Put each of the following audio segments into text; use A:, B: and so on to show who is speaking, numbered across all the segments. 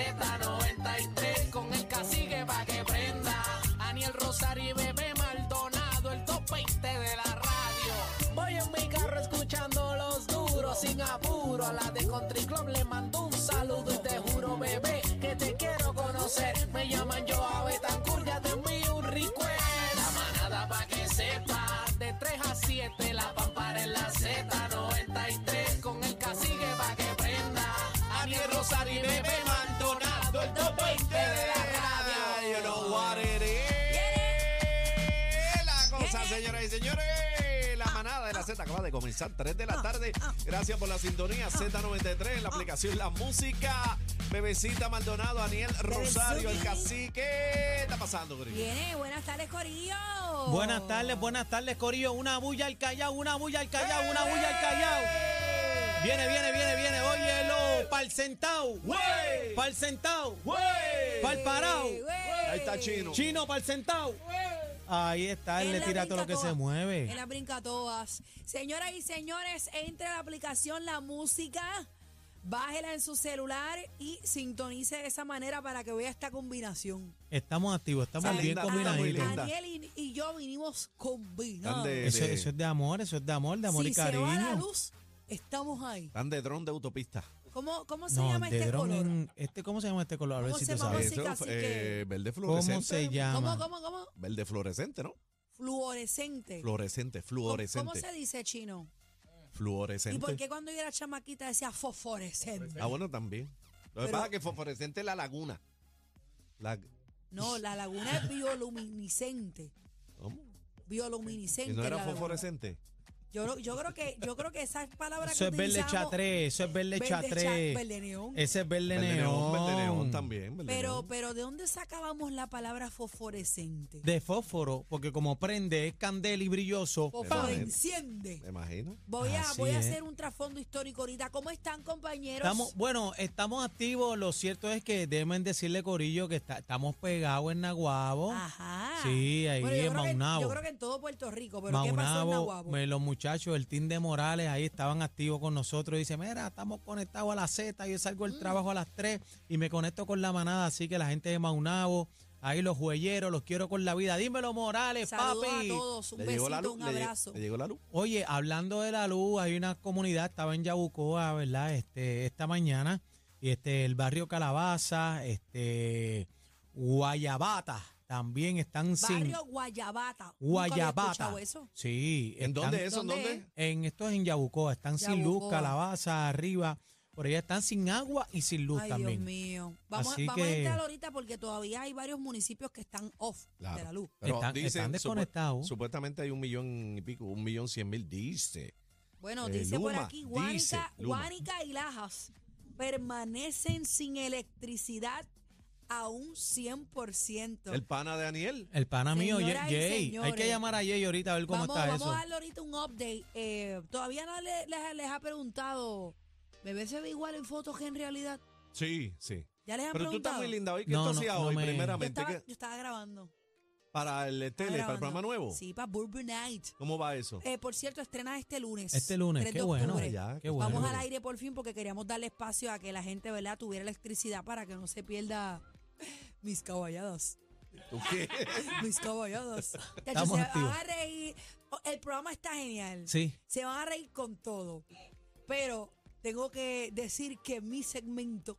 A: Z93
B: Z acaba de comenzar 3 de la tarde. Gracias por la sintonía Z93 en la aplicación La Música. Bebecita Maldonado, Aniel Rosario, el cacique. ¿Qué está pasando, Gris?
C: Viene, buenas tardes, Corillo.
D: Buenas tardes, buenas tardes, Corillo. Una bulla al Callao, una bulla al Callao, una bulla al Callao. Viene, viene, viene, viene. Óyelo, pa'l sentao. Pa'l sentao. Pa'l parao.
B: Ahí está Chino.
D: Chino, pa'l sentao. Ahí está, él
C: Él
D: le tira todo lo que se mueve.
C: Él la brinca todas. Señoras y señores, entre a la aplicación La Música, bájela en su celular y sintonice de esa manera para que vea esta combinación.
D: Estamos activos, estamos bien
B: linda, está muy.
C: Daniel y, y yo vinimos
B: Están
C: combinados.
B: de-
D: Eso, eso es de amor, eso es de amor, de amor
C: si
D: y
C: se va la
D: cariño.
C: luz, estamos ahí.
B: Están de dron de autopista.
C: ¿Cómo, cómo se
D: No,
C: llama
D: de
C: este
D: dron
C: color?
D: en- este, ¿Cómo se llama este color? A ver
C: ¿Cómo
D: si
C: se
D: tú
C: llama?
D: sabes.
C: Así,
B: Eso,
C: cacique.
B: eh, verde
D: ¿Cómo
B: fluorescente.
D: se llama?
C: ¿Cómo, cómo, cómo?
B: Verde fluorescente, ¿no?
C: Fluorescente.
B: Fluorescente,
C: ¿Cómo,
B: fluorescente.
C: cómo se dice chino?
B: Fluorescente.
C: ¿Y por qué cuando yo era chamaquita decía fosforescente?
B: Ah, bueno, también. Lo que
C: Pero-
B: pasa es que fosforescente es la laguna. La,
C: No, la laguna es bioluminiscente.
B: ¿Cómo?
C: Bioluminiscente.
B: ¿Y no era
C: la laguna.
B: fosforescente?
C: Yo, yo creo que yo creo que esa palabra
D: Eso
C: que
D: es verde chatré, eso es verde
C: verde
D: chatré.
C: cha- verde neón.
D: Ese es verde
B: Verde
D: neón.
B: neón, verde neón también. verde
C: Pero,
B: neón.
C: pero ¿de dónde sacábamos la palabra fosforescente?
D: De fósforo, porque como prende es candela y brilloso. ¡pam!
C: Fosforenciende.
B: Me imagino.
C: Voy a,
D: Así
C: voy a
D: es.
C: hacer un trasfondo histórico ahorita. ¿Cómo están, compañeros?
D: Estamos, bueno, estamos activos. Lo cierto es que deben decirle, Corillo, que está- estamos pegados en Naguabo.
C: Ajá.
D: Sí, ahí
C: Bueno, yo
D: en
C: creo que-
D: Maunabo.
C: Yo creo que en todo Puerto Rico, pero ¿qué pasó en
D: Maunabo,
C: Nahuabo?
D: me- los muchachos, el team de Morales, ahí estaban activos con nosotros. Dice, mira, estamos conectados a las Z. Yo salgo
C: Mm.
D: del trabajo a las 3 y me conecto con la manada. Así que la gente de Maunabo, ahí los huelleros, los quiero con la vida. Dímelo, Morales,
C: Saludos
D: papi.
C: a todos, un
B: ¿Le llegó la
C: besito,
B: luz?
C: un
B: ¿Le lle-
C: abrazo.
B: ¿Le llegó la luz?
D: Oye, hablando de la luz, hay una comunidad, estaba en Yabucoa, ¿verdad? Este, esta mañana, y este, el barrio Calabaza, este, Guayabata, también están sin
C: Barrio Guayabata. Había
D: Guayabata.
C: eso.
D: Sí,
B: ¿En
D: están-
B: dónde es eso? ¿En
C: ¿Dónde
B: dónde?
D: En esto es en Yabucoa, están sin luz,
C: Yabucoa.
D: Calabaza arriba, por allá están sin agua y sin luz
C: Ay,
D: también.
C: Dios mío. Vamos,
D: Así
C: vamos a
D: que-
C: entrar ahorita porque todavía hay varios municipios que están off
B: Claro.
C: de la luz.
B: Pero
D: Están-
B: dicen,
D: están
B: supu-
D: desconectados.
B: supuestamente hay un millón y pico, un millón cien mil, dice.
C: Bueno,
B: Eh,
C: dice por
B: Luma,
C: aquí,
B: dice
C: Guánica,
B: Luma.
C: Guánica y Lajas permanecen sin electricidad a un 100%.
B: El pana de Daniel.
D: El pana mío,
C: Señoras y
D: Jay, hay que llamar a Jay ahorita a ver cómo
C: vamos,
D: está
C: vamos
D: eso.
C: a darle ahorita un update. Eh, todavía no le- les, les ha preguntado, ¿bebé se ve igual en fotos que en realidad?
B: Sí, sí.
C: Ya les han
B: Pero tú
C: preguntado.
B: estás muy linda hoy. ¿Qué
D: No,
B: tú
D: no,
B: hacías
D: no
B: hoy,
D: me-
C: Yo
B: primeramente?
C: estaba,
B: ¿Qué-
C: yo estaba grabando.
B: para el
C: estaba
B: tele, para el
C: grabando.
B: programa nuevo?
C: Sí, para Bourbon Night.
B: ¿Cómo va eso?
C: Eh, por cierto, estrena este lunes.
D: Este lunes,
C: 3
D: qué bueno.
C: octubre.
B: Ya,
D: qué bueno.
C: Vamos al aire por fin porque queríamos darle espacio a que la gente, ¿verdad?, tuviera electricidad para que no se pierda mis caballadas.
B: ¿Tú qué?
C: Mis caballadas.
D: Estamos
C: se
D: activos.
C: van a reír. Oh, El programa está genial.
D: Sí.
C: Se van a reír con todo. Pero tengo que decir que mi segmento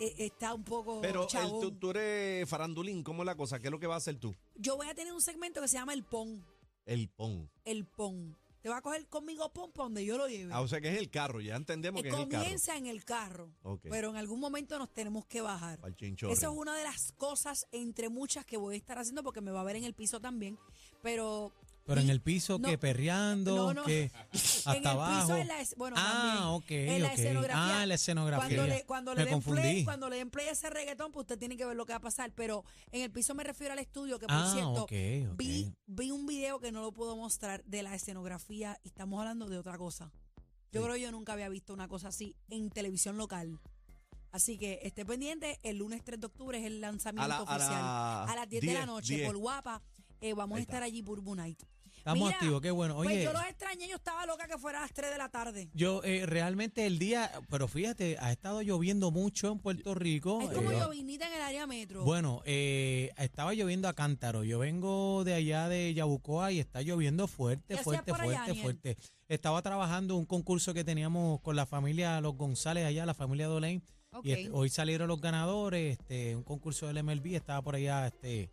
C: eh, está un poco
B: Pero el-
C: chabón.
B: tú, tú eres farandulín, ¿cómo es la cosa? ¿Qué es lo que va a hacer tú?
C: Yo voy a tener un segmento que se llama El Pon.
B: El pon.
C: El Pon. Te va a coger conmigo Pon para donde yo lo lleve.
B: Ah, o sea que es el carro, ya entendemos
C: Eh,
B: que es el carro.
C: comienza en el carro, pero en algún momento nos tenemos que bajar. Eso es una de las cosas entre muchas que voy a estar haciendo porque me va a ver en el piso también, pero
D: Pero en el piso,
C: no,
D: que perreando,
C: no, no.
D: que hasta
C: en el
D: abajo.
C: piso en la es- bueno,
D: ah,
C: también,
D: ok,
C: en la
D: ok.
C: escenografía.
D: Ah, la escenografía.
C: Cuando le, cuando le den
D: confundí.
C: play, cuando le den play a ese reggaetón, pues usted tiene que ver lo que va a pasar. Pero en el piso me refiero al estudio, que por
D: ah,
C: cierto,
D: ok, ok.
C: vi, vi un video que no lo puedo mostrar de la escenografía y estamos hablando de otra cosa. Yo
B: Sí.
C: creo que yo nunca había visto una cosa así en televisión local. Así que esté pendiente, el lunes 3 de octubre es el lanzamiento
B: A la- a
C: oficial.
B: la
C: a las 10, de la
B: 10,
C: noche,
B: 10.
C: por guapa, eh, vamos a estar allí por Night.
D: Estamos
C: Mira,
D: activos, qué bueno.
C: Pues
D: Oye,
C: yo los extrañé, yo estaba loca que fuera a las 3 de la tarde.
D: yo eh, realmente el día, pero fíjate, ha estado lloviendo mucho en Puerto Rico.
C: Es como
D: eh,
C: llovinita en el área metro.
D: Bueno, eh, estaba lloviendo a cántaro. Yo vengo de allá de Yabucoa y está lloviendo fuerte,
C: ¿Qué hacías
D: fuerte,
C: allá,
D: fuerte, fuerte. Estaba trabajando un concurso que teníamos con la familia Los González allá, la familia Dolén. Y este, hoy salieron los ganadores, este, un concurso del MLB, estaba por allá este,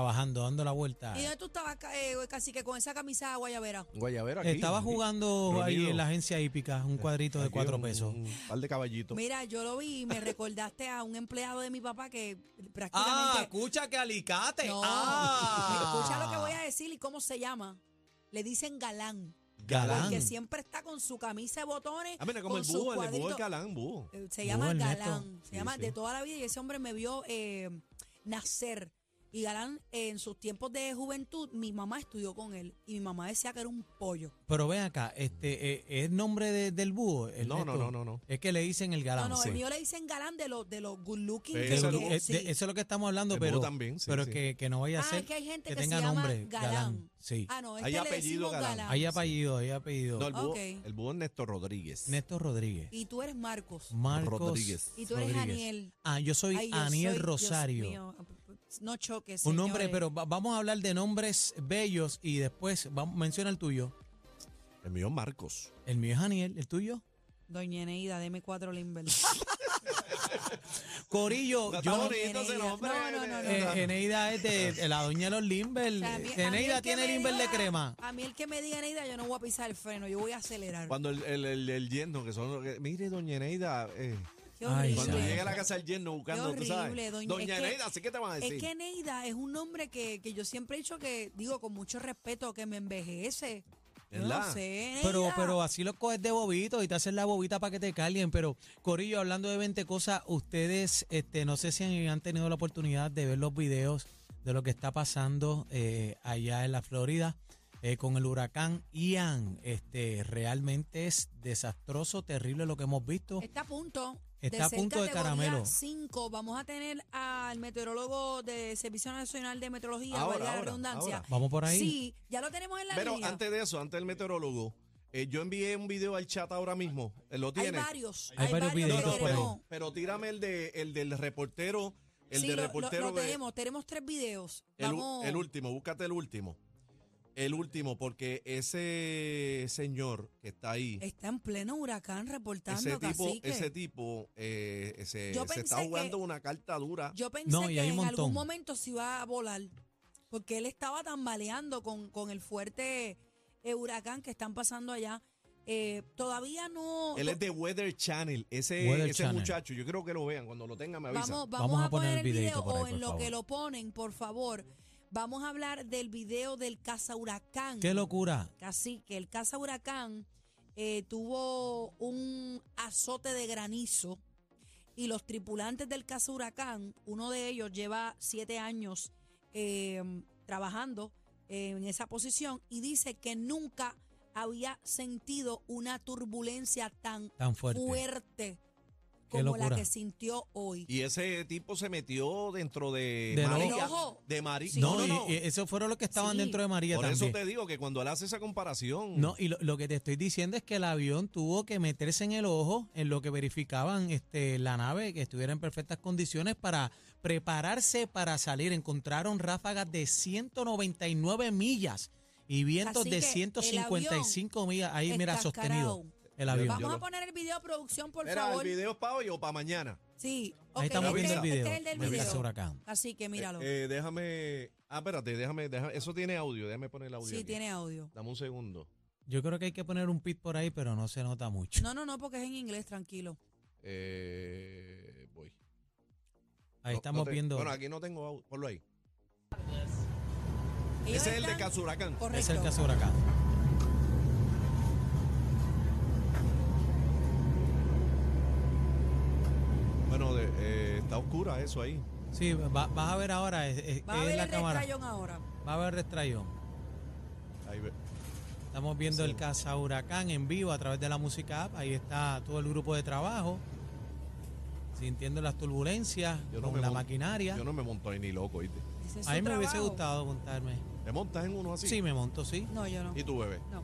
D: trabajando, dando la vuelta.
C: ¿Y dónde tú estabas, eh, casi que con esa camisa guayabera?
B: Guayabera aquí.
D: Estaba jugando ahí en la agencia hípica, un cuadrito de
B: Aquí
D: cuatro
B: un-
D: pesos.
B: Un par de caballitos.
C: Mira, yo lo vi y me recordaste a un empleado de mi papá que
D: Ah,
C: prácticamente...
D: escucha que alicate.
C: no,
D: Ah.
C: escucha lo que voy a decir y cómo se llama. Le dicen galán.
D: Galán.
C: Porque siempre está con su camisa de botones.
B: Ah, mira, como
C: con
B: el
C: sus
B: búho, el búho
C: cuadritos.
B: el galán, búho.
C: Eh, Se
D: Búho
C: llama
D: Ernesto.
C: Galán. Se
B: Sí,
C: llama
B: sí.
C: de toda la vida y ese hombre me vio eh, nacer. Y Galán, en sus tiempos de juventud, mi mamá estudió con él. Y mi mamá decía que era un pollo.
D: Pero ven acá, este, eh, ¿es nombre de- del búho?
B: No, no, no, no, no.
D: Es que le dicen el galán.
C: no, no,
D: sí.
C: el mío le dicen Galán de los de los good looking.
B: Sí,
C: que-
D: Que-
C: que-
D: eh,
C: sí.
D: de- eso es lo que estamos hablando,
B: El búho
D: pero,
B: también, sí,
D: pero
B: sí.
D: Que, que no vaya a
C: Ah,
D: ser
C: es que hay gente
D: que
C: que,
D: tenga
C: llama
D: nombre
C: Galán.
D: Sí.
C: Ah, no,
B: Hay
C: este le
B: apellido
C: decimos
B: Galán.
C: Galán.
D: Hay apellido, hay apellido.
B: No, el búho,
C: Ok.
B: el búho es Néstor Rodríguez.
D: Néstor Rodríguez.
C: Y tú eres Marcos.
D: Marcos
B: Rodríguez.
C: Y tú eres
D: Rodríguez.
C: Aniel.
D: Ah, yo soy Aniel Rosario.
C: No choques.
D: Un nombre,
C: señores.
D: pero va- vamos a hablar de nombres bellos y después vamos, menciona el tuyo.
B: El mío es Marcos.
D: El mío es Aniel, el tuyo.
C: Doña Eneida, deme cuatro Limber.
D: Corillo,
B: Está
D: yo no,
B: bonito ese nombre.
C: No, no, no, no.
D: eh, Eneida es de, de la doña de los Limber.
C: O sea, a mí- a mí
D: Eneida
C: el que
D: tiene
C: me
D: Limber de
C: diga-
D: crema.
C: A mí el que me diga Eneida, yo no voy a pisar el freno, yo voy a acelerar.
B: Cuando el, el, el, el yerno, que son. que- mire, doña Eneida. eh,
D: Ay,
C: horrible.
B: cuando llega a la casa del yerno buscando,
C: Qué
B: tú sabes.
C: horrible, doña-
B: Doña,
C: es que-
B: Eneida, ¿así que te van a decir?
C: Es que Neida es un nombre que, que yo siempre he dicho que, digo con mucho respeto, que me envejece. Yo no
B: ¿Verdad?
C: sé,
D: Pero,
C: Neida.
D: pero así lo coges de bobito y te hacen la bobita para que te calien. Pero, Corillo, hablando de 20 cosas, ustedes, este, no sé si han, han tenido la oportunidad de ver los videos de lo que está pasando eh, allá en la Florida eh, con el huracán Ian. Este, realmente es desastroso, terrible lo que hemos visto.
C: Está a punto.
D: Está a punto de caramelo.
C: 5. Vamos a tener al meteorólogo de Servicio Nacional de Meteorología,
B: Ahora,
C: valga la redundancia.
B: ahora.
D: Vamos por ahí.
C: Sí, ya lo tenemos en la
B: Pero
C: línea.
B: antes de eso, antes del meteorólogo, eh, yo envié un video al chat ahora mismo. Eh, ¿Lo
C: hay
B: tienes?
C: varios.
D: Hay varios ahí.
C: queremos-
B: Pero tírame el, de, el del reportero. El
C: sí,
B: del
C: lo- lo-
B: reportero
C: lo
B: de-
C: tenemos. Tenemos tres videos.
B: El, u-
C: Vamos.
B: el último, búscate el último. El último, porque ese señor que está ahí,
C: Está en pleno huracán reportando,
B: ese tipo,
C: cacique.
B: ese tipo eh, ese-
C: Yo
B: se está jugando
C: que-
B: una carta dura.
C: Yo pensé
D: No, y
C: que en algún momento se iba a volar, porque él estaba tambaleando con, con el fuerte eh, huracán que están pasando allá. Eh, todavía no...
B: Él es de Weather Channel, ese,
D: Weather
B: ese
D: Channel.
B: muchacho. Yo creo que lo vean. Cuando lo tengan, me avisan.
C: Vamos, vamos,
D: Vamos
C: a,
D: a poner
C: poner
D: el
C: el
D: videito
C: video
D: por ahí,
C: o en
D: por
C: lo
D: favor.
C: que lo ponen, por favor. Vamos a hablar del video del caza huracán.
D: ¡Qué locura!
C: Así que el caza huracán eh, tuvo un azote de granizo y los tripulantes del caza huracán, uno de ellos lleva siete años eh, trabajando eh, en esa posición y dice que nunca había sentido una turbulencia tan
D: Tan fuerte.
C: Como la que sintió hoy.
B: Y ese tipo se metió dentro de María.
C: ojo.
B: De María.
C: Sí.
D: No,
B: no,
D: y-
B: no.
D: y esos fueron los que estaban
C: Sí.
D: dentro de María
B: Por
D: también.
B: eso te digo que cuando él hace esa comparación.
D: No, y lo, lo que te estoy diciendo es que el avión tuvo que meterse en el ojo en lo que verificaban este, la nave que estuviera en perfectas condiciones para prepararse para salir. Encontraron ráfagas de 199 millas y vientos
C: Así
D: de
C: que el
D: 155 millas. Ahí, mira, sostenido el avión.
C: Vamos
B: Yo
C: a
B: lo-
C: poner el video producción, por favor.
B: el video es para hoy o para mañana.
C: Sí,
D: Ahí
C: ok,
D: estamos
C: este-
D: viendo el video.
C: Este es el del video.
D: huracán.
C: Así que míralo.
B: Eh, eh, déjame. Ah, espérate, déjame, déjame. Eso tiene audio. Déjame poner el audio.
C: sí,
B: aquí.
C: tiene audio.
B: Dame un segundo.
D: Yo creo que hay que poner un pit por ahí, pero no se nota mucho.
C: No, no, no, porque es en inglés, tranquilo.
B: Eh, voy.
D: Ahí
B: No,
D: estamos
B: no te-
D: viendo.
B: Bueno, aquí no tengo audio. Ponlo ahí.
C: Ellos
B: Ese es el de
C: están-
B: Cazuracán.
C: Correcto.
D: es el caso huracán.
B: Bueno, de- eh, está oscura eso ahí.
D: Sí, va- vas a ver ahora. Es, es-
C: Va a
D: es
C: ver
D: la
C: el
D: cámara.
C: restrayón ahora.
D: Va a ver restrayón.
B: Ahí ve.
D: Estamos viendo
B: Sí.
D: el Casa Huracán en vivo a través de la música app. Ahí está todo el grupo de trabajo. Sintiendo las turbulencias
B: Yo no
D: con
B: me
D: la
B: mon-
D: maquinaria.
B: Yo no me monto ahí ni loco, ¿viste?
C: Ese es
D: a mí me hubiese
C: trabajo.
D: gustado montarme.
B: ¿Te montas en uno así?
D: Sí, me monto, sí.
C: No, yo no.
B: ¿Y tu bebé?
C: No,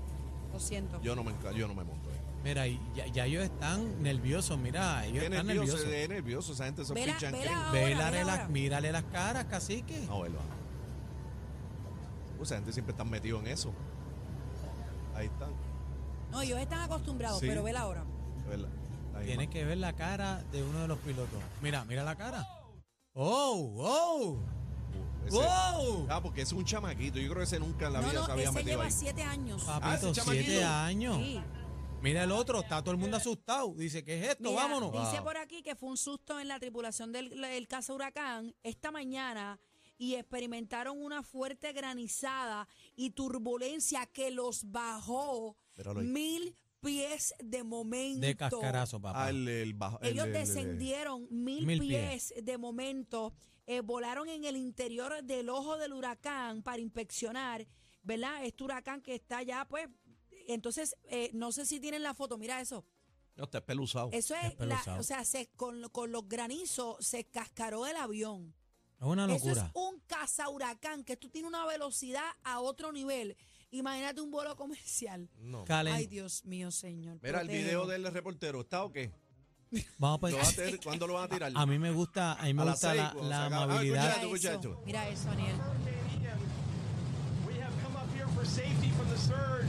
C: lo siento.
B: Yo no me, enca- yo no me monto.
D: Mira, ya, ya ellos están nerviosos, mira, ellos
B: Qué
D: están
B: nervioso,
D: nerviosos.
B: es nervioso. Esa gente se
C: Vela-
B: pinchan.
C: vela
B: ¿qué?
C: ahora,
D: Vélale
C: vela
D: las- mírale las caras, cacique.
B: No, va. Pues esa gente siempre está metido en eso. Ahí están.
C: No, ellos están acostumbrados,
B: Sí.
C: pero vela ahora.
B: de verdad. Ahí
D: Tienes que ver la cara de uno de los pilotos. Mira, mira la cara. ¡Oh! ¡Oh!
B: Uh, ese-
D: ¡Wow!
B: Ah, porque es un chamaquito. Yo creo que ese nunca en la
C: No,
B: vida se
C: no,
B: había
C: ese
B: metido
C: lleva
B: ahí.
C: siete años.
D: Papito,
B: Ah, ese
D: siete
B: chamaquito.
D: años.
C: Sí.
D: Mira el otro, está todo el mundo asustado. Dice, ¿qué es esto?
C: Mira,
D: Vámonos.
C: Dice por aquí que fue un susto en la tripulación del, del caza huracán esta mañana y experimentaron una fuerte granizada y turbulencia que los bajó mil pies de momento.
D: De cascarazo, papá.
B: Ah, el, el bajo. el-
C: Ellos
B: el- el-
C: descendieron mil,
D: Mil
C: pies, de momento, eh, volaron en el interior del ojo del huracán para inspeccionar, ¿verdad? Este huracán que está ya, pues, entonces, eh, no sé si tienen la foto, mira eso.
B: No, está espeluzado.
C: Eso es, la-
D: peluzado.
C: o sea, se, con, con los granizos se cascaró el avión.
D: Es una
C: Eso es
D: locura.
C: un caza huracán, que tú tienes una velocidad a otro nivel. Imagínate un vuelo comercial.
B: No.
D: Calen-
C: Ay, Dios mío, señor.
B: Mira, el video del reportero, ¿está o qué?
D: Vamos a
B: ¿Lo
D: pe-
B: va a tener- ¿Cuándo lo van a tirar?
D: A mí me gusta, a mí me
B: A
D: gusta
B: seis,
D: la.
B: Ah,
D: amabilidad.
C: Mira
B: Escucha
C: eso,
B: esto.
C: mira eso, Aniel.
E: Hurricane Ian. We have come up here for safety from the surge.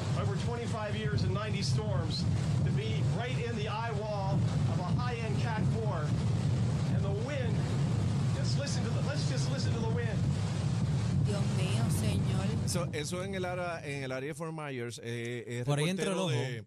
E: Over 25 years and 90 storms, to be right in the eye wall of a high-end Cat 4, and the wind. Just listen to the. Let's just listen to the wind.
C: Dios mío, señor.
B: Eso, eso en el área, en el área de Fort Myers, eh, es
D: Por ahí
B: de,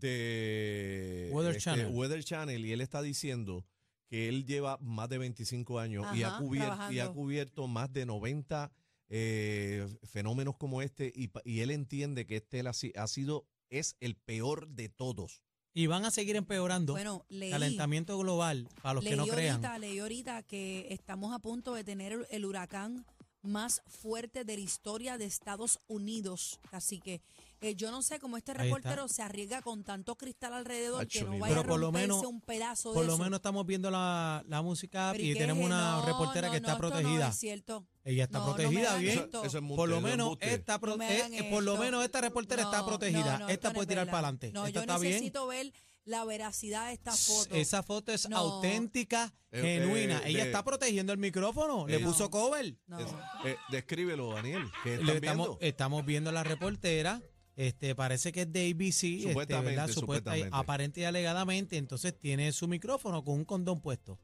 B: de
D: Weather
B: este,
D: Channel.
B: Weather Channel y él está diciendo que él lleva más de 25 años y, ha cubierto, y ha cubierto más de 90 eh, fenómenos como este y, pa- y él entiende que este él ha, si- ha sido es el peor de todos.
D: Y van a seguir empeorando.
C: Bueno, leí,
D: Calentamiento global, para los que no crean.
C: ahorita, leí ahorita que estamos a punto de tener el, el huracán más fuerte de la historia de Estados Unidos. Así que eh, yo no sé cómo este reportero se arriesga con tanto cristal alrededor que no vaya
D: Pero
C: a
D: por lo
C: romperse
D: menos-
C: un pedazo
D: Por
C: de
D: lo
C: eso.
D: menos estamos viendo la, la música y tenemos una
C: No,
D: reportera
C: no,
D: que está
C: no,
D: protegida.
C: es cierto.
D: Ella está
C: No, no me
D: protegida
C: hagan
D: bien.
C: esto.
B: Es
D: Por lo menos
B: embuste.
D: está pro-
C: No me
D: eh,
C: hagan
D: eh, por lo
C: esto.
D: menos esta reportera está
C: No,
D: protegida.
C: no, no,
D: esta
C: no
D: puede
C: es
D: tirar
C: verdad.
D: para adelante.
C: No,
D: esta
C: yo
D: está bien.
C: necesito ver la veracidad de esta foto.
D: Esa foto es
C: No.
D: auténtica,
B: Eh,
D: genuina.
B: eh,
D: Ella
B: de-
D: está protegiendo el micrófono. Le puso cover.
C: No.
B: Es- eh, descríbelo, Daniel. ¿Qué
D: Le
B: están
D: estamos,
B: viendo?
D: estamos viendo la reportera. Este, parece que es de ABC, este,
B: Supuestamente,
D: ¿verdad? Supuesta-
B: supuestamente.
D: aparente y alegadamente, entonces tiene su micrófono con un condón puesto.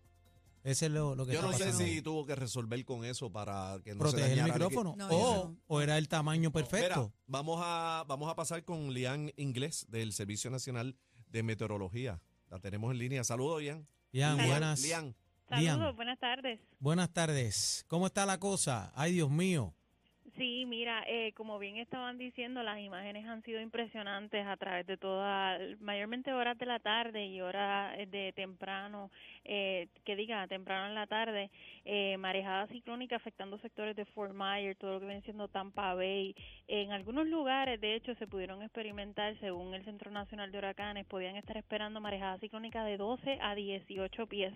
D: Ese es lo, lo que
B: Yo
D: está
B: no sé
D: pasando.
B: si tuvo que resolver con eso para que no se
D: proteger el
B: dañara el
D: micrófono
C: No,
D: o,
C: no.
D: o era el tamaño
B: Mira,
D: perfecto.
B: vamos a, vamos a pasar con Lian Inglés del Servicio Nacional de Meteorología. La tenemos en línea. Saludos, Lian.
D: Lian,
B: Lian,
D: buenas.
B: Lian.
F: Saludos, buenas tardes.
D: buenas tardes. ¿Cómo está la cosa? Ay, Dios mío.
F: Sí, mira, eh, como bien estaban diciendo, las imágenes han sido impresionantes a través de todas, mayormente horas de la tarde y horas de temprano, eh, que diga, temprano en la tarde, eh, marejada ciclónica afectando sectores de Fort Myers, todo lo que viene siendo Tampa Bay. En algunos lugares, de hecho, se pudieron experimentar, según el Centro Nacional de Huracanes, podían estar esperando marejada ciclónica de 12 a 18 pies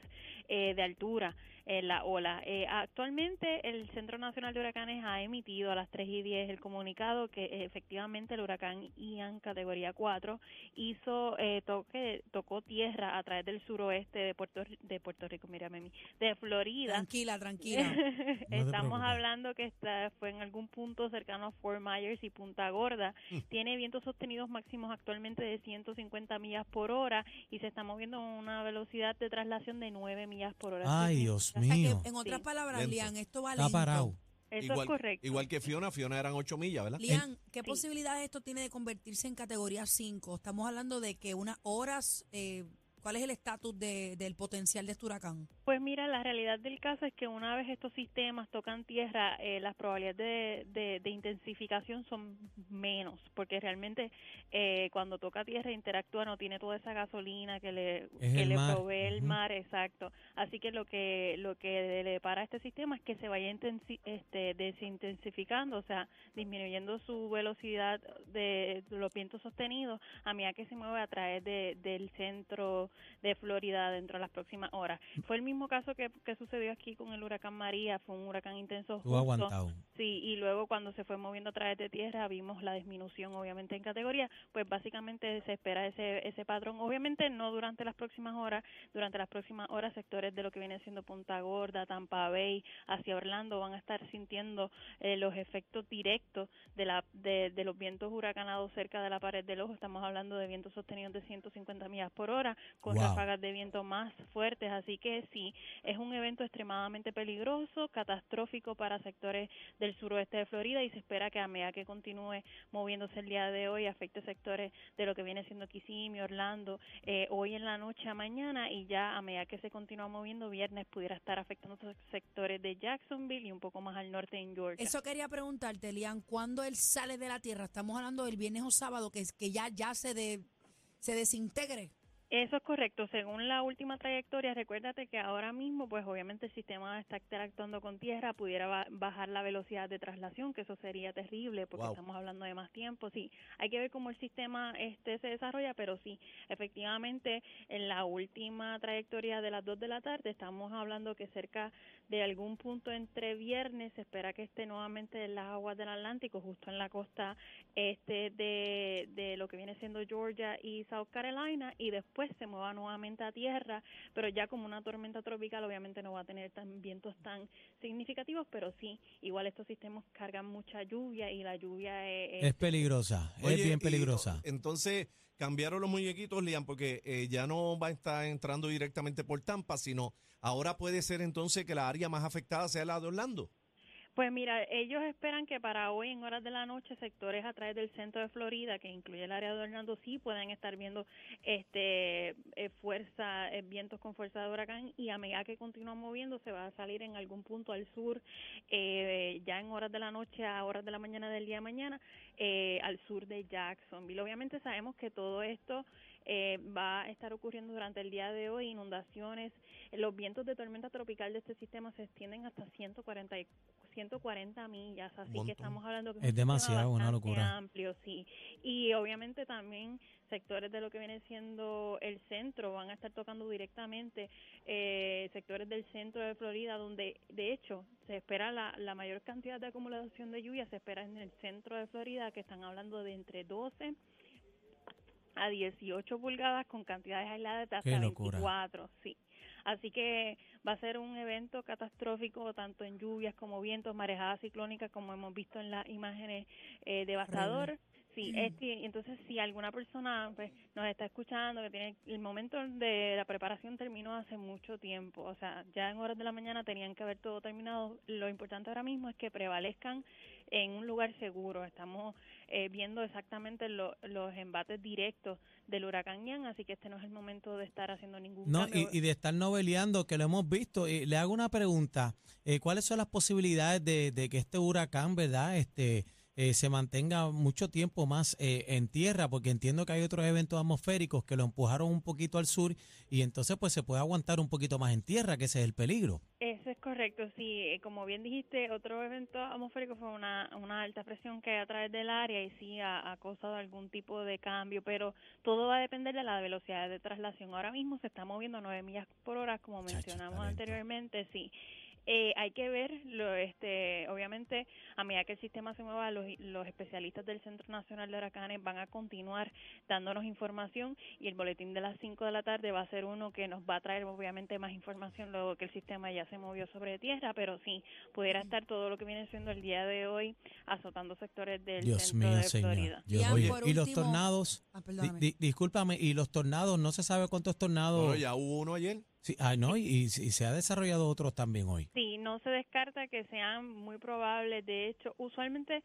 F: eh, de altura en la ola. Eh, actualmente el Centro Nacional de Huracanes ha emitido a las 3 y 10 el comunicado que eh, efectivamente el huracán Ian categoría 4 hizo eh, toque tocó tierra a través del suroeste de Puerto de Puerto Rico, mira Memi, de Florida.
C: Tranquila, tranquila.
F: Estamos hablando que está, fue en algún punto cercano a Fort Myers y Punta Gorda.
D: Mm.
F: Tiene vientos sostenidos máximos actualmente de 150 millas por hora y se está moviendo a una velocidad de traslación de 9 millas por hora.
D: Ay, Dios
C: O sea que,
D: mío.
C: en otras
F: Sí.
C: palabras. Lian, esto va
D: Está
C: lento.
D: parado.
F: Eso
B: igual,
F: es correcto.
B: igual que Fiona, Fiona eran 8 millas, ¿verdad?
C: Lian, ¿qué
F: Sí.
C: posibilidades esto tiene de convertirse en categoría 5? Estamos hablando de que unas horas, eh, ¿Cuál es el estatus de- del potencial de este huracán?
F: Pues mira, la realidad del caso es que una vez estos sistemas tocan tierra, eh, las probabilidades de, de- de intensificación son menos, porque realmente eh, cuando toca tierra interactúa, no tiene toda esa gasolina que le,
D: Es
F: que
D: el
F: le
D: mar.
F: provee el mar, exacto. Así que lo que lo que le para a este sistema es que se vaya intensi- este, desintensificando, o sea, disminuyendo su velocidad de los vientos sostenidos a medida que se mueve a través de, del centro de Florida dentro de las próximas horas. Fue el mismo caso que, que sucedió aquí con el huracán María, fue un huracán intenso.
D: Aguantado.
F: Sí, y luego cuando se fue moviendo a través de tierra vimos la disminución obviamente en categoría, pues básicamente se espera ese ese patrón, obviamente no durante las próximas horas, durante las próximas horas sectores de lo que viene siendo Punta Gorda, Tampa Bay, hacia Orlando van a estar sintiendo eh, los efectos directos de la de, de los vientos huracanados cerca de la pared del ojo, estamos hablando de vientos sostenidos de 150 millas por hora con
D: Wow.
F: ráfagas de viento más fuertes, así que sí, es un evento extremadamente peligroso, catastrófico para sectores del suroeste de Florida y se espera que a medida que continúe moviéndose el día de hoy afecte sectores de lo que viene siendo Kissimmee, Orlando, eh, hoy en la noche a mañana y ya a medida que se continúa moviendo viernes pudiera estar afectando otros sectores de Jacksonville y un poco más al norte en Georgia.
C: Eso quería preguntarte, Lian, ¿cuándo él sale de la Tierra? Estamos hablando del viernes o sábado, que, que ya, ya se, se desintegre.
F: Eso es correcto. Según la última trayectoria, recuérdate que ahora mismo, pues obviamente el sistema está interactuando con tierra, pudiera ba- bajar la velocidad de traslación, que eso sería terrible porque
B: Wow.
F: estamos hablando de más tiempo. Sí, hay que ver cómo el sistema este se desarrolla, pero sí, efectivamente, en la última trayectoria de las 2 de la tarde, estamos hablando que cerca de algún punto entre viernes se espera que esté nuevamente en las aguas del Atlántico, justo en la costa este de, de lo que viene siendo Georgia y South Carolina y después se mueva nuevamente a tierra, pero ya como una tormenta tropical obviamente no va a tener tan vientos tan significativos, pero sí, igual estos sistemas cargan mucha lluvia y la lluvia es,
D: Es peligrosa,
B: Oye,
D: es bien
B: y,
D: peligrosa.
B: entonces cambiaron los muñequitos, Lian, porque eh, ya no va a estar entrando directamente por Tampa, sino ahora puede ser entonces que la área más afectada sea la de Orlando.
F: Pues mira, ellos esperan que para hoy en horas de la noche sectores a través del centro de Florida, que incluye el área de Orlando, sí puedan estar viendo este eh, fuerza, eh, vientos con fuerza de huracán y a medida que continúa moviendo se va a salir en algún punto al sur, eh, ya en horas de la noche a horas de la mañana del día de mañana, eh, al sur de Jacksonville. Obviamente sabemos que todo esto eh, va a estar ocurriendo durante el día de hoy, inundaciones, los vientos de tormenta tropical de este sistema se extienden hasta 140, y- 140 millas, así que estamos hablando que
D: Es
F: un
D: demasiado, una locura.
F: amplio, sí. Y obviamente también sectores de lo que viene siendo el centro van a estar tocando directamente eh, sectores del centro de Florida donde de hecho se espera la, la mayor cantidad de acumulación de lluvia se espera en el centro de Florida que están hablando de entre 12 a 18 pulgadas con cantidades aisladas de hasta
D: Qué locura.
F: 24, sí. Así que va a ser un evento catastrófico tanto en lluvias como vientos, marejadas ciclónicas como hemos visto en las imágenes eh, devastador. Sí, este, entonces si alguna persona pues, nos está escuchando, que tiene el momento de la preparación terminó hace mucho tiempo, o sea, ya en horas de la mañana tenían que haber todo terminado. Lo importante ahora mismo es que prevalezcan en un lugar seguro. Estamos eh, viendo exactamente lo- los embates directos del huracán Ian, así que este no es el momento de estar haciendo ningún
D: No, y, y de estar noveleando, que lo hemos visto. Y le hago una pregunta. eh, ¿Cuáles son las posibilidades de, de que este huracán, verdad, este eh, se mantenga mucho tiempo más eh, en tierra? Porque entiendo que hay otros eventos atmosféricos que lo empujaron un poquito al sur y entonces pues se puede aguantar un poquito más en tierra, que ese es el peligro.
F: Eso es correcto, sí. eh, Como bien dijiste, otro evento atmosférico fue una, una alta presión que hay a través del área y sí ha, ha causado algún tipo de cambio, pero todo va a depender de la velocidad de traslación. Ahora mismo se está moviendo a 9 millas por hora, como mencionamos anteriormente, sí. Eh, hay que ver, lo, este, obviamente, a medida que el sistema se mueva, los, los especialistas del Centro Nacional de Huracanes van a continuar dándonos información y el boletín de las 5 de la tarde va a ser uno que nos va a traer, obviamente, más información luego que el sistema ya se movió sobre tierra, pero sí, pudiera estar todo lo que viene siendo el día de hoy azotando sectores del
D: Dios
F: centro
D: mío,
F: de
D: señor.
F: Florida.
D: Dios Oye,
C: por
D: y los tornados,
C: Ah,
D: di-
C: perdóname.
D: di- discúlpame, y los tornados, no se sabe cuántos tornados.
B: Bueno, ya hubo uno ayer.
D: Sí, ay, no, y, y se ha desarrollado otros también hoy.
F: Sí, no se descarta que sean muy probables. De hecho, usualmente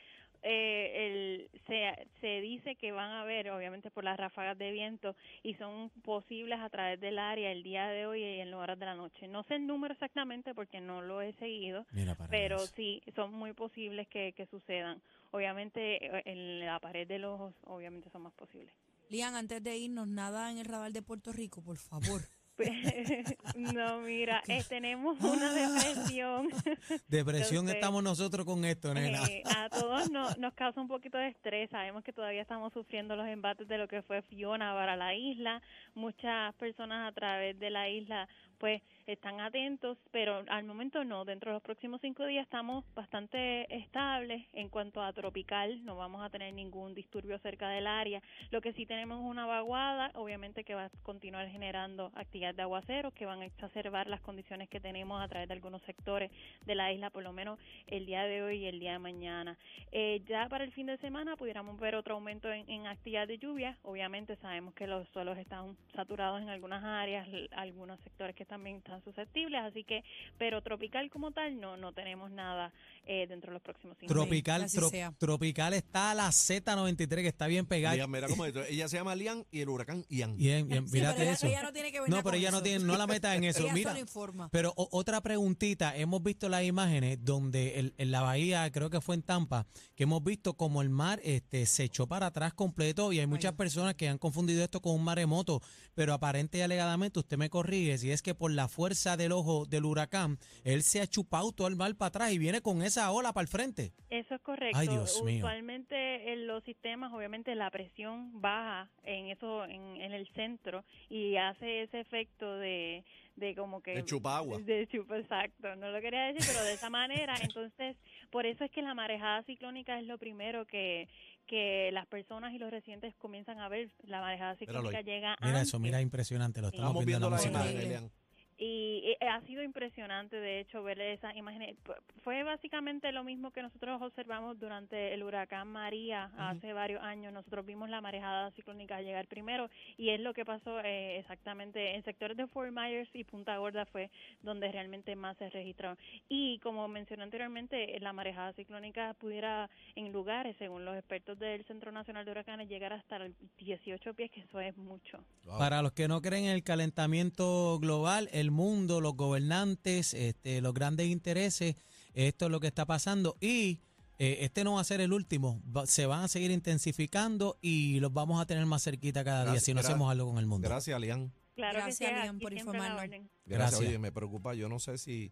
F: eh, el, se, se dice que van a haber, obviamente por las ráfagas de viento, y son posibles a través del área el día de hoy y en horas de la noche. No sé el número exactamente porque no lo he seguido, pero
D: eso.
F: sí, son muy posibles que, que sucedan. Obviamente en la pared de los ojos, obviamente son más posibles.
C: Lian, antes de irnos, nada en el radar de Puerto Rico, por favor.
F: No, mira, eh, tenemos una depresión.
D: Depresión
F: Entonces,
D: estamos nosotros con esto, nena.
F: Eh, a todos nos, nos causa un poquito de estrés. Sabemos que todavía estamos sufriendo los embates de lo que fue Fiona para la isla. Muchas personas a través de la isla pues están atentos, pero al momento no. Dentro de los próximos cinco días estamos bastante estables en cuanto a tropical. No vamos a tener ningún disturbio cerca del área. Lo que sí tenemos es una vaguada, obviamente que va a continuar generando actividad de aguaceros que van a exacerbar las condiciones que tenemos a través de algunos sectores de la isla, por lo menos el día de hoy y el día de mañana. Eh, ya para el fin de semana pudiéramos ver otro aumento en, en actividad de lluvia. Obviamente sabemos que los suelos están saturados en algunas áreas, algunos sectores que también están susceptibles, así que, pero tropical como tal no no tenemos nada eh, dentro de los próximos cinco días.
D: Tropical, tro-
C: sea.
D: tropical está la Z93 que está bien pegada.
B: Lian, mira cómo. Ella se llama Lian y el huracán Ian.
D: Bien, bien,
C: Sí,
D: mírate
C: pero ella,
D: eso.
C: ella no tiene que ver
D: No,
C: nada
D: pero ella no tiene, no la metas en eso.
C: Ella
D: Mira,
C: informa.
D: pero o- otra preguntita, hemos visto las imágenes donde el- en la bahía, creo que fue en Tampa, que hemos visto como el mar este se echó para atrás completo y hay muchas
C: Ay.
D: personas que han confundido esto con un maremoto, pero aparente y alegadamente usted me corrige si es que por la fuerza del ojo del huracán, él se ha chupado todo el mar para atrás y viene con esa ola para el frente.
F: Eso es correcto.
D: Ay, Dios mío.
F: Usualmente en los sistemas, obviamente la presión baja en eso, en, en el centro y hace ese efecto de, de como que
B: De chupagua.
F: De chupa, exacto. No lo quería decir, pero de esa manera. Entonces, por eso es que la marejada ciclónica es lo primero que que las personas y los residentes comienzan a ver. La marejada
B: Míralo
F: ciclónica
B: ahí.
F: llega
D: Mira
F: antes.
D: eso, mira impresionante, lo estamos,
B: Estamos
D: viendo,
B: viendo
D: en la música.
F: Y ha sido impresionante, de hecho, ver esas imágenes. Fue básicamente lo mismo que nosotros observamos durante el huracán María hace varios años. Nosotros vimos la marejada ciclónica llegar primero y es lo que pasó eh, exactamente en sectores de Fort Myers y Punta Gorda fue donde realmente más se registraron. Y como mencioné anteriormente, la marejada ciclónica pudiera en lugares, según los expertos del Centro Nacional de Huracanes, llegar hasta los 18 pies, que eso es mucho.
B: Wow.
D: Para los que no creen en el calentamiento global, el mundo, los gobernantes, este, los grandes intereses, esto es lo que está pasando y eh, este no va a ser el último, va- se van a seguir intensificando y los vamos a tener más cerquita cada día si no hacemos algo con el mundo.
B: Gracias, Lian.
F: Claro
C: Gracias,
F: que
C: Lian, por informarnos.
B: Gracias.
D: Gracias.
B: Oye, me preocupa, yo no sé si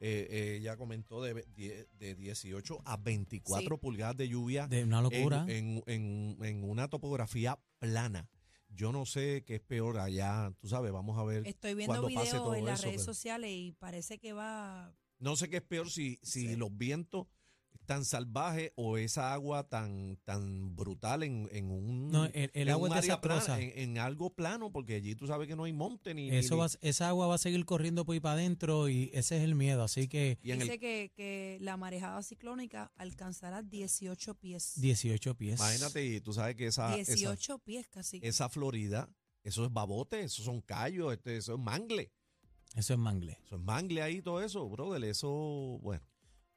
B: eh, eh, ella comentó de, de 18 a 24
C: Sí.
B: pulgadas de lluvia
D: De una locura.
B: en, en, en, en una topografía plana. Yo no sé qué es peor allá, tú sabes, vamos a ver.
C: Estoy viendo videos en las
B: eso,
C: redes
B: pero-
C: sociales y parece que va...
B: No sé qué es peor si, si
C: Sí.
B: los vientos tan salvajes o esa agua tan tan brutal en, en un
D: No, el- el
B: en
D: agua
B: un
D: es
B: área plana,
D: desastrosa.
B: en, en algo plano porque allí tú sabes que no hay monte ni,
D: Eso
B: ni-
D: va, a- esa agua va a seguir corriendo por ahí para adentro y ese es el miedo, así que
B: y
C: Dice
B: el,
C: que, que la marejada ciclónica alcanzará 18 pies.
D: 18 pies.
B: imagínate y tú sabes que esa, esa
C: 18 pies casi.
B: esa Florida, eso es babote, esos son callos, este, eso es mangle.
D: Eso es mangle.
B: Eso es mangle ahí, todo eso, brother. Eso, bueno.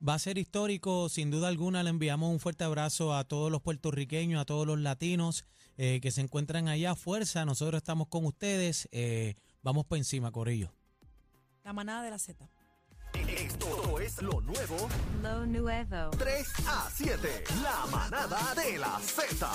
D: Va a ser histórico, sin duda alguna. Le enviamos un fuerte abrazo a todos los puertorriqueños, a todos los latinos eh, que se encuentran allá. Fuerza, nosotros estamos con ustedes. eh, vamos por encima, Corillo.
C: La manada de la Z.
G: Esto es lo nuevo
H: Lo nuevo.
G: 3 a 7. La manada de la Z.